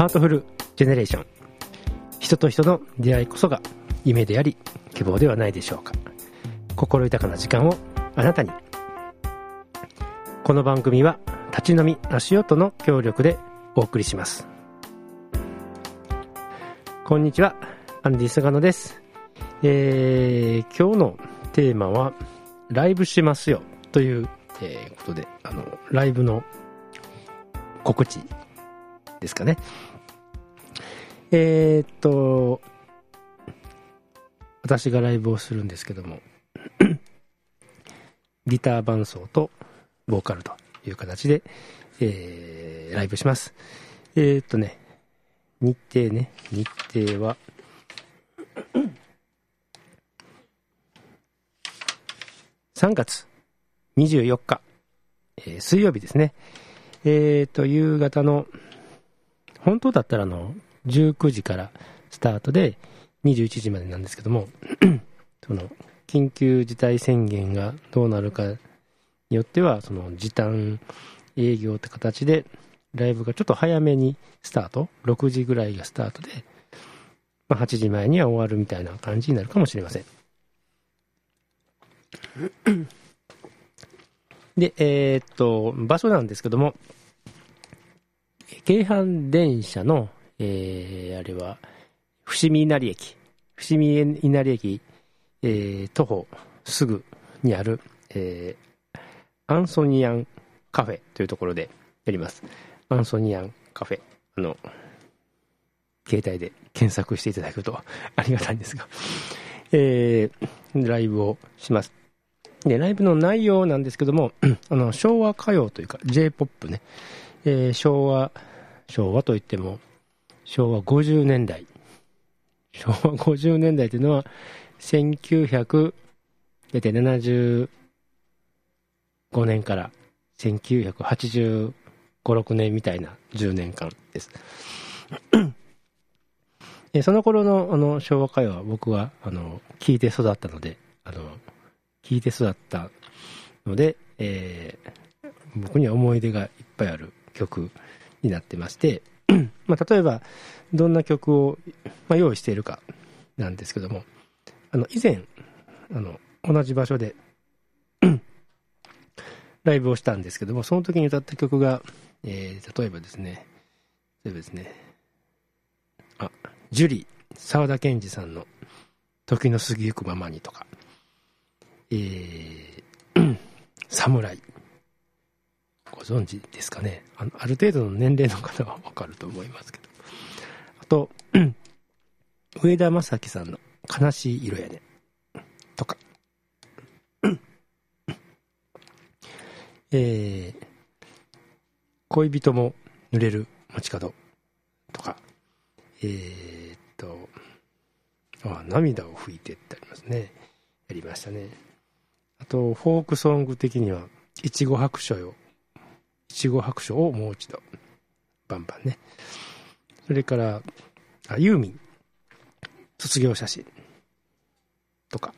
ハートフルジェネレーション。人と人の出会いこそが夢であり希望ではないでしょうか。心豊かな時間をあなたに。この番組は立ち飲み足音の協力でお送りします。こんにちはアンディ菅野です。えー、今日のテーマはライブしますよという、えー、ことであのライブの告知ですかねえー、っと私がライブをするんですけども ギター伴奏とボーカルという形で、えー、ライブします。えー、っとね、日程ね、日程は、3月24日、えー、水曜日ですね。えー、と、夕方の、本当だったらの、19時からスタートで、21時までなんですけども、その、緊急事態宣言がどうなるかによっては、その時短営業って形で、ライブがちょっと早めにスタート、6時ぐらいがスタートで、まあ、8時前には終わるみたいな感じになるかもしれません。で、えー、っと、場所なんですけども、京阪電車の、えー、あれは、伏見稲荷駅、伏見稲荷駅えー、徒歩すぐにある、えー、アンソニアンカフェというところでやります。アンソニアンカフェ。あの、携帯で検索していただくとありがたいんですが、えー、ライブをします。で、ライブの内容なんですけども、あの、昭和歌謡というか、J-POP ね、えー、昭和、昭和といっても、昭和50年代。昭和50年代というのは、1975年から1985、6年みたいな10年間です。その頃のあの昭和歌謡は僕はあの聞いて育ったので、あの聞いて育ったので、えー、僕には思い出がいっぱいある曲になってまして、まあ、例えばどんな曲を、まあ、用意しているかなんですけども、あの、以前、あの、同じ場所で ライブをしたんですけども、その時に歌った曲が、えー、例えばですね、例えばですね、あ、ジュリー、沢田研二さんの時の過ぎゆくままにとか、えー、侍、ご存知ですかね？あの。ある程度の年齢の方はわかると思いますけど。あと、上田正樹さんの悲しい色やね。とか。えー、恋人も濡れる街角とか、えー、っと、あ、涙を拭いてってありますね。やりましたね。あと、フォークソング的には、いちご白書よ。いちご白書をもう一度。バンバンね。それから、あ、ユーミン。卒業写真。とか、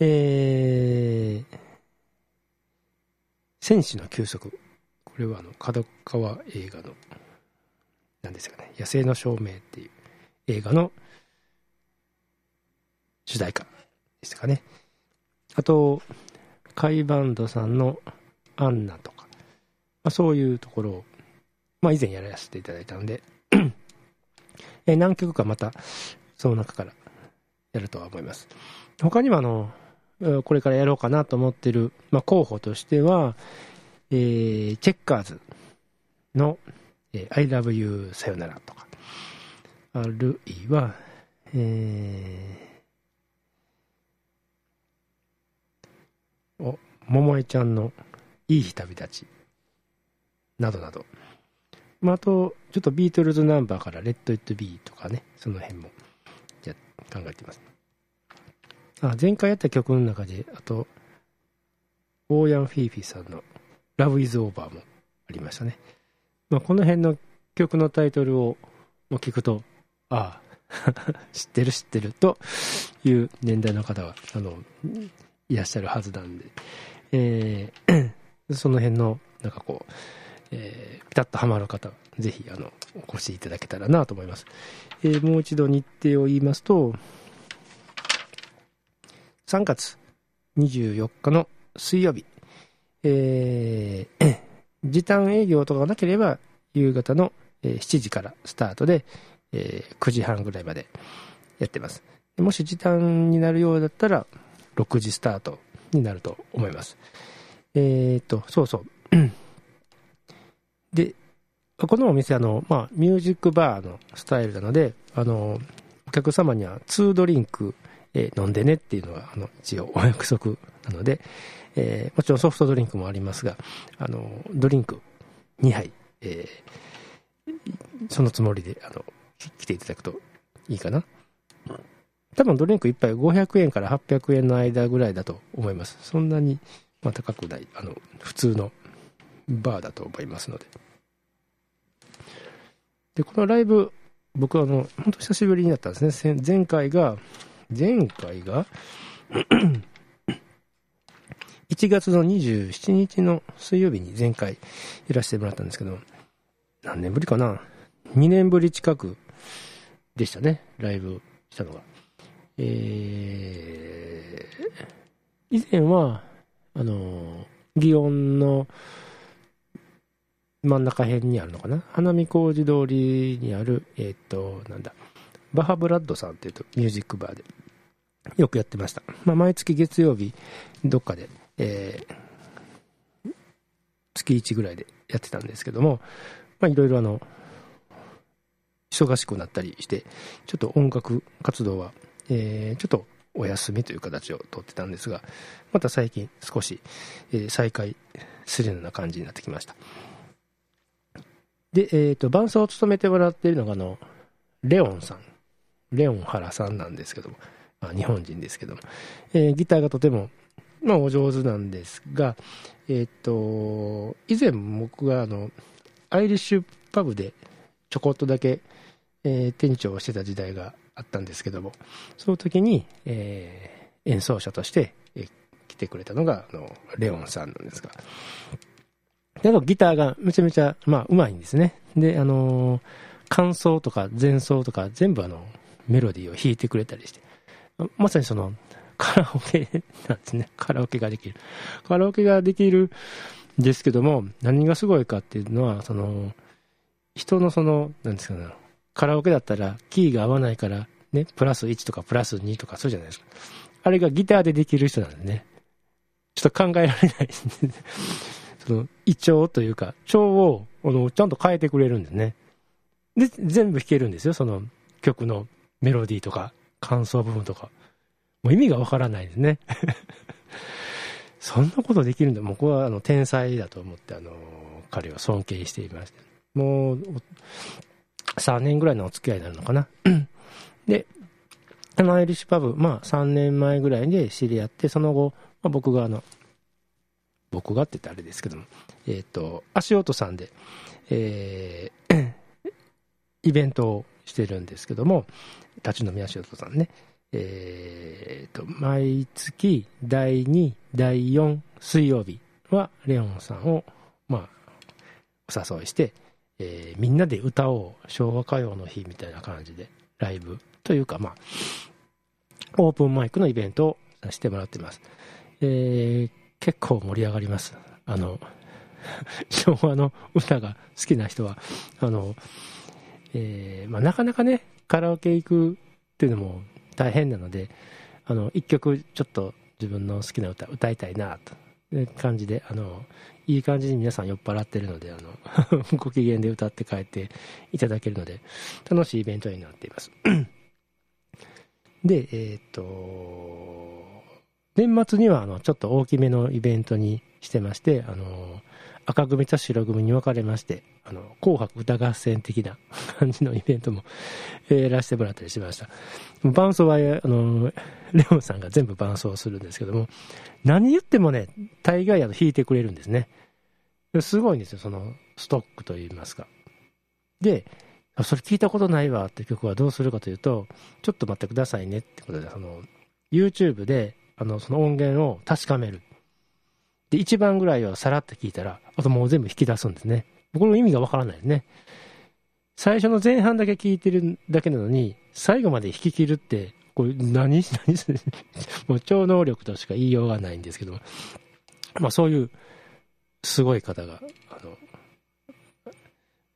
えー、戦士の休息。これはあの、角川映画の、何ですかね、野生の証明っていう映画の主題歌でしたかね。あと、カイバンドさんのアンナとか、まあ、そういうところを、まあ以前やらせていただいたので。え何曲かまた、その中からやるとは思います。他にはあの、これからやろうかなと思ってる、まあ、候補としては、えー、チェッカーズの、えー、I love you さよならとか、あるいは、えー、お、桃江ちゃんのいい日旅立ちなどなど、まあ、あと、ちょっとビートルズナンバーからレッド・イット・ビーとかね、その辺もや考えてます。あ前回やった曲の中で、あと、オーヤン・フィーフィーさんの Love is Over もありましたね。まあ、この辺の曲のタイトルを聞くと、ああ 知ってる知ってるという年代の方は、あの、いらっしゃるはずなんで、えー、その辺の、なんかこう、えー、ピタッとはまる方、ぜひ、あの、お越しいただけたらなと思います。えー、もう一度日程を言いますと、3月24日の水曜日、えー、時短営業とかがなければ、夕方の7時からスタートで、えー、9時半ぐらいまでやってます。もし時短になるようだったら、6時スタートになると思います。えっ、と、そうそう。で、このお店、あの、まあ、ミュージックバーのスタイルなので、あの、お客様には2ドリンク、えー、飲んでねっていうのが、あの、一応お約束なので、えー、もちろんソフトドリンクもありますが、あの、ドリンク2杯、えー、そのつもりで、あの、来ていただくといいかな。多分ドリンク1杯500円から800円の間ぐらいだと思います。そんなに、まあ、高くない、あの、普通のバーだと思いますので。で、このライブ、僕はあの、本当久しぶりになったんですね。前回が、前回が 1月の27日の水曜日に前回いらしてもらったんですけど、何年ぶりかな ?2 年ぶり近くでしたね、ライブしたのが。えー、以前は、あの、祇園の真ん中辺にあるのかな？花見小路通りにある、えっ、ー、と、なんだ、バハブラッドさんっていうとミュージックバーでよくやってました。まあ、毎月月曜日、どっかで、えー、月1ぐらいでやってたんですけども、まあ、いろいろあの、忙しくなったりして、ちょっと音楽活動は、えー、ちょっとお休みという形をとってたんですが、また最近少し、えー、再開するような感じになってきました。で、えっ、ー、と、伴奏を務めてもらっているのが、あの、レオンさん。レオン原さんなんですけども、まあ、日本人ですけども、えー、ギターがとても、まあ、お上手なんですが、えっ、ー、と、以前僕が、あの、アイリッシュパブでちょこっとだけ、えー、店長をしてた時代があったんですけども、その時に、えー、演奏者として、えー、来てくれたのが、あの、レオンさんなんですが、やっぱギターがめちゃめちゃ、まあ、うまいんですね。で、あのー、感想とか前奏とか全部あの、メロディーを弾いてくれたりして、まさにその、カラオケなんですね。カラオケができる。カラオケができるんですけども、何がすごいかっていうのは、その、人のその、なんですかね、カラオケだったら、キーが合わないから、ね、プラス1とかプラス2とかそうじゃないですか。あれがギターでできる人なんでね。ちょっと考えられない その、胃腸というか、腸を、あの、ちゃんと変えてくれるんですね。で、全部弾けるんですよ、その曲のメロディーとか、感想部分とか。もう意味がわからないですね。そんなことできるんだ。僕はあの天才だと思って、あの、彼を尊敬していました。もう、3年ぐらいのお付き合いになるのかな。で、あのアイリッシュパブ、まあ3年前ぐらいで知り合って、その後、まあ、僕があの、僕がって言ってあれですけども、えっ、ー、と、足音さんで、えー、イベントをしてるんですけども、立ち飲み足音さんね、えっ、ー、と、毎月第2、第4水曜日は、レオンさんを、まあ、お誘いして、えー、みんなで歌おう、昭和歌謡の日みたいな感じで、ライブというか、まあ、オープンマイクのイベントをさせてもらってます。えー結構盛り上がります。あの、昭和の歌が好きな人は、あの、えー、まあ、なかなかね、カラオケ行くっていうのも大変なので、あの、一曲ちょっと自分の好きな歌歌いたいな、と感じで、あの、いい感じに皆さん酔っ払ってるので、あの、ご機嫌で歌って帰っていただけるので、楽しいイベントになっています。で、えっ、と、年末にはあのちょっと大きめのイベントにしてまして、あの赤組と白組に分かれまして、あの紅白歌合戦的な感じのイベントも、えー、やらせてもらったりしました。伴奏はあのレオンさんが全部伴奏するんですけども、何言ってもね、大概あの弾いてくれるんですね。すごいんですよ、そのストックといいますか。で、それ聞いたことないわって曲はどうするかというと、ちょっと待ってくださいねってことで、その、YouTube で、あの、その音源を確かめる。で、一番ぐらいをさらって聞いたら、あともう全部引き出すんですね。この意味がわからないですね。最初の前半だけ聞いてるだけなのに、最後まで引き切るって、これ何、何するもう超能力としか言いようがないんですけども、まあそういうすごい方が、あの、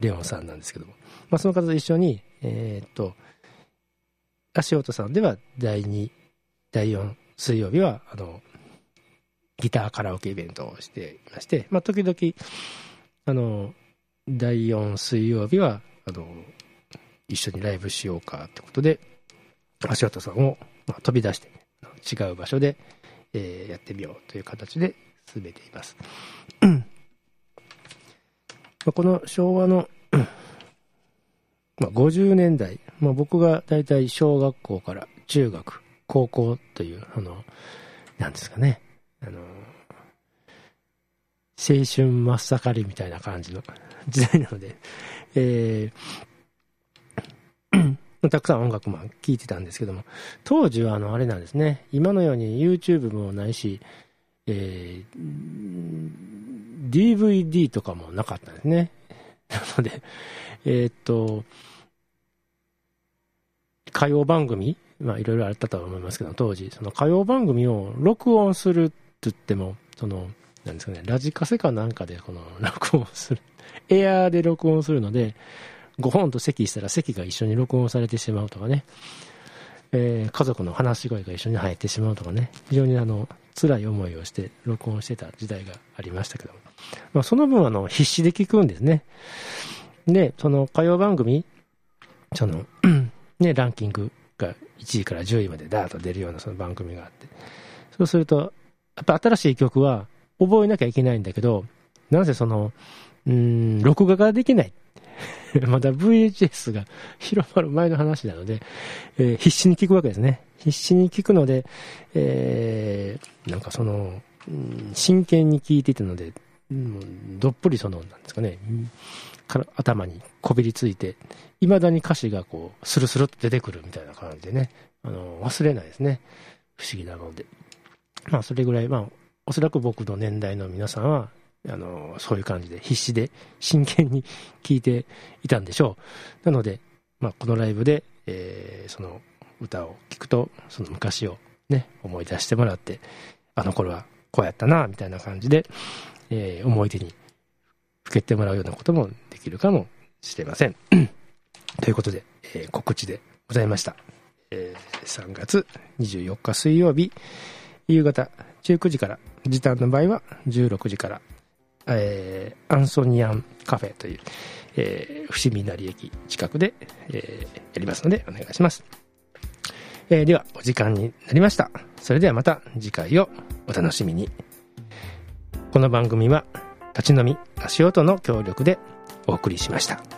レオンさんなんですけども、まあその方と一緒に、えー、っと、足音さんでは第2、第4水曜日は、あの、ギターカラオケイベントをしていまして、まあ時々、あの、第4水曜日は、あの、一緒にライブしようかってことで、足音さんを、まあ、飛び出して、違う場所で、えー、やってみようという形で進めています。この昭和の、まあ、50年代、まあ、僕が大体小学校から中学、高校という、あの、なんですかね、あの、青春真っ盛りみたいな感じの 時代なので、えー、たくさん音楽も聴いてたんですけども、当時はあの、あれなんですね、今のように YouTube もないし、えー、DVD とかもなかったんですね。なので、えー、っと、歌謡番組、まあいろいろあったと思いますけど、当時、その歌謡番組を録音するって言っても、その、なんですかね、ラジカセかなんかでこの 録音する。エアーで録音するので、5本と席したら席が一緒に録音されてしまうとかね、えー、家族の話し声が一緒に入ってしまうとかね、非常にあの、辛い思いをして録音してた時代がありましたけども、まあ、その分あの、必死で聞くんですね。で、その歌謡番組、その、ね、ランキングが1位から10位までダーッと出るようなその番組があって、そうすると、やっぱ新しい曲は覚えなきゃいけないんだけど、なぜその、うん、録画ができない？まだ VHS が 広まる前の話なので、えー、必死に聞くわけですね。必死に聞くので、えー、なんかその、真剣に聞いていたので、どっぷりその、なんですかね、から頭にこびりついて、いまだに歌詞がこう、スルスルっと出てくるみたいな感じでね、あの、忘れないですね。不思議なので。まあ、それぐらい、まあ、おそらく僕の年代の皆さんは、あの、そういう感じで必死で真剣に聴いていたんでしょう。なので、まあ、このライブで、えー、その歌を聴くと、その昔をね、思い出してもらって、あの頃はこうやったな、みたいな感じで、えー、思い出にふけてもらうようなこともできるかもしれません。ということで、えー、告知でございました。えー、3月24日水曜日、夕方19時から、時短の場合は16時から、えー、アンソニアンカフェという、えー、伏見稲荷駅近くで、えー、やりますのでお願いします。えー、では、お時間になりました。それではまた次回をお楽しみに。この番組は、立ち飲み足音の協力でお送りしました。